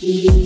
baby.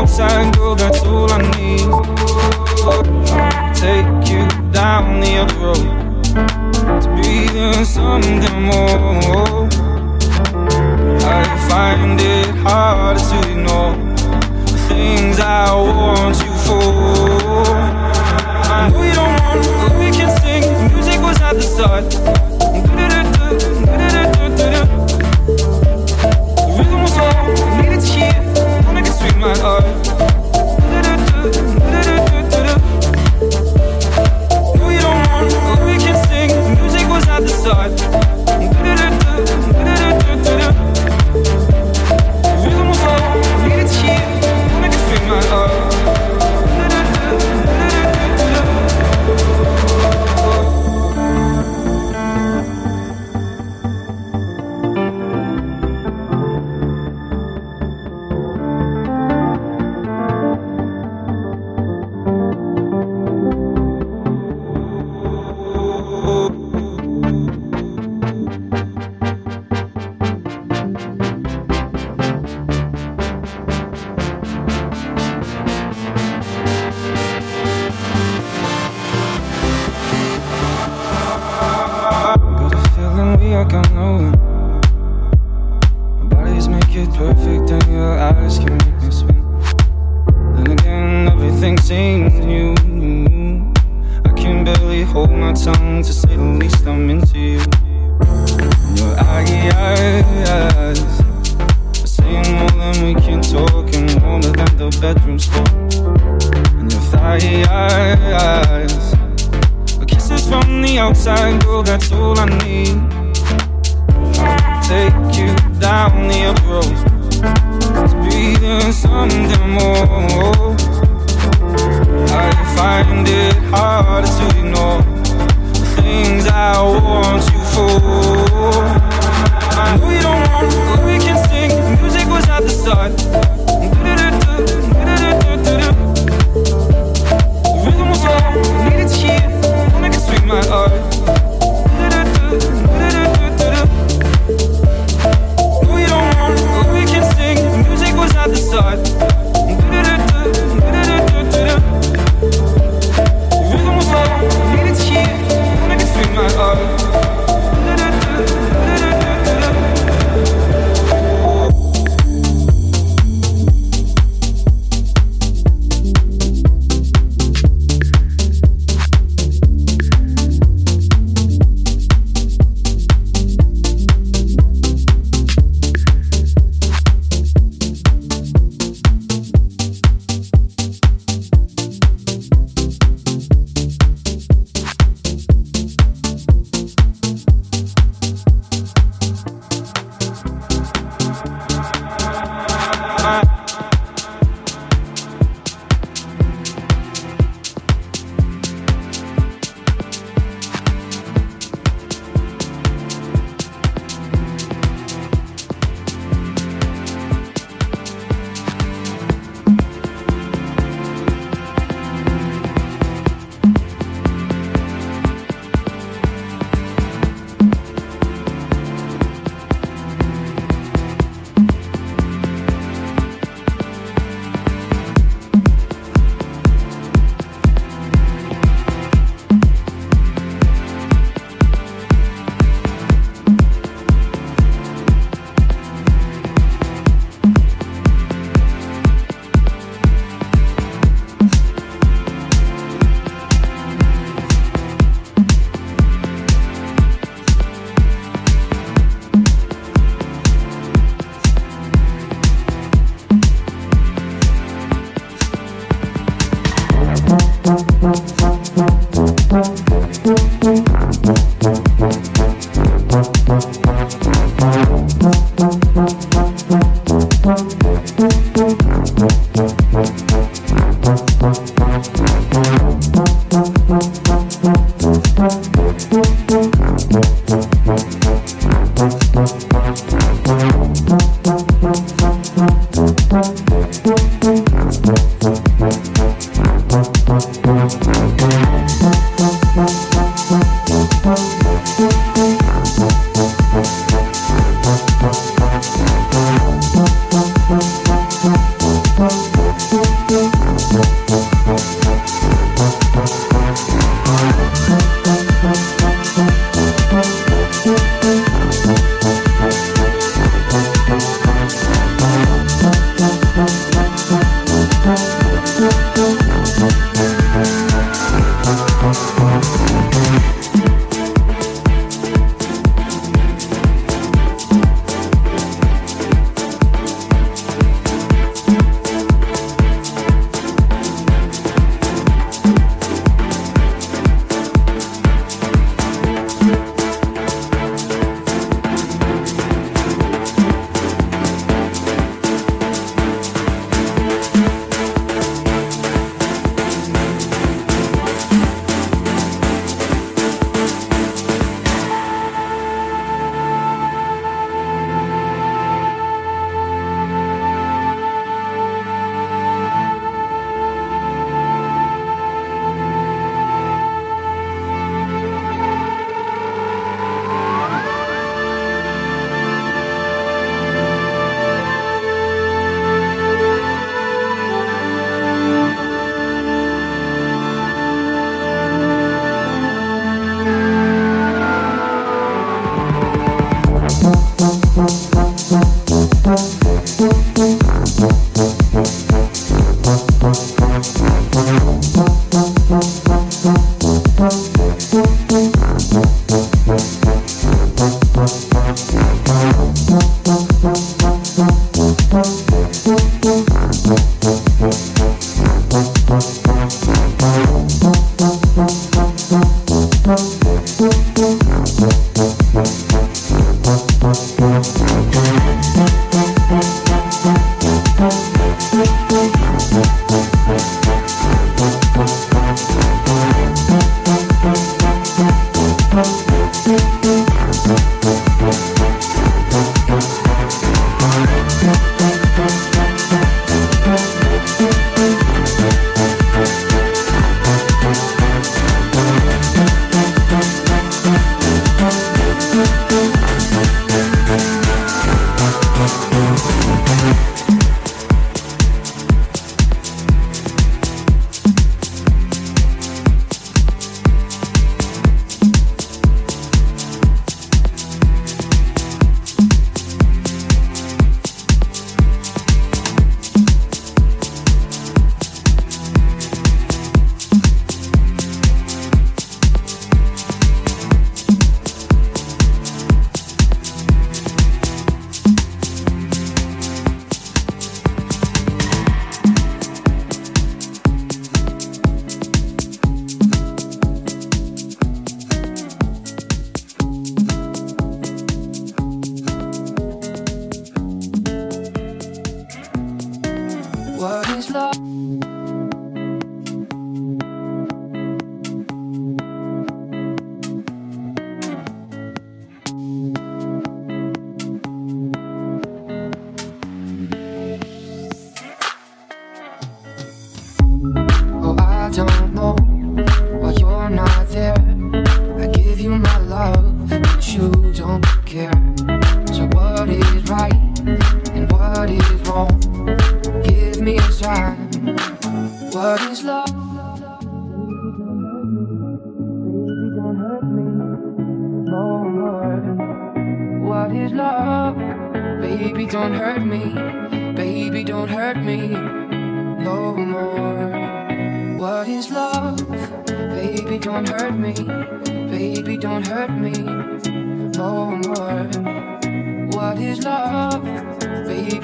outside, girl, that's all I need. I'll take you down the other road to be breathe something more. I find it hard to ignore the things I want you for. I know you don't want, but we can sing. Music was at the start. with my heart. No, you don't want we can sing. Music was at the start. inside, girl, that's all I need. I'll take you down the road. Breathe in something more. I find it harder to ignore the things I want you for. I know you don't want, but we can sing. Music was at the start.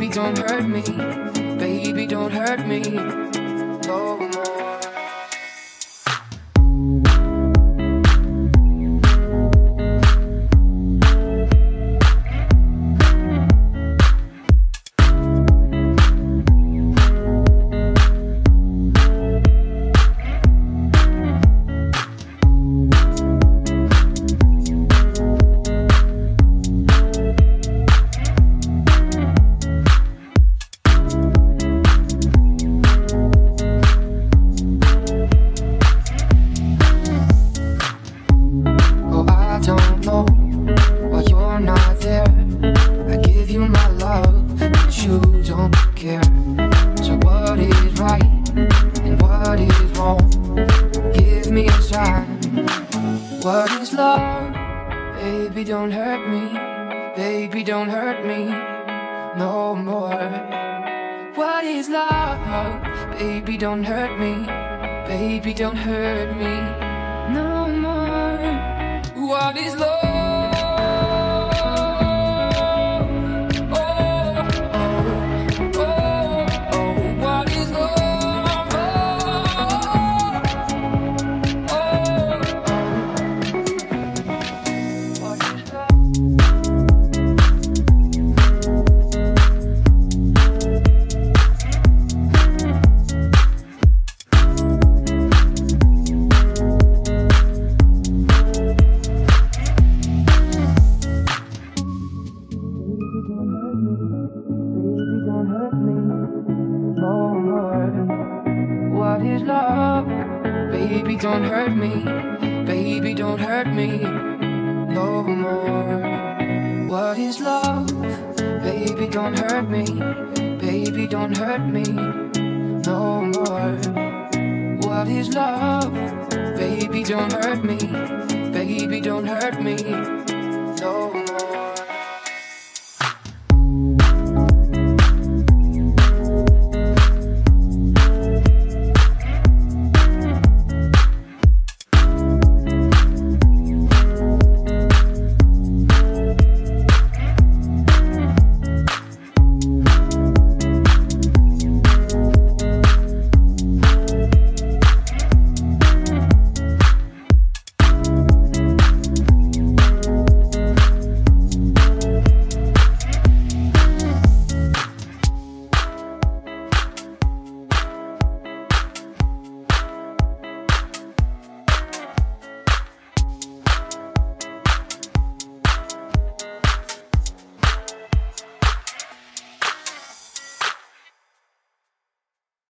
Baby, don't hurt me. Baby, don't hurt me. Oh.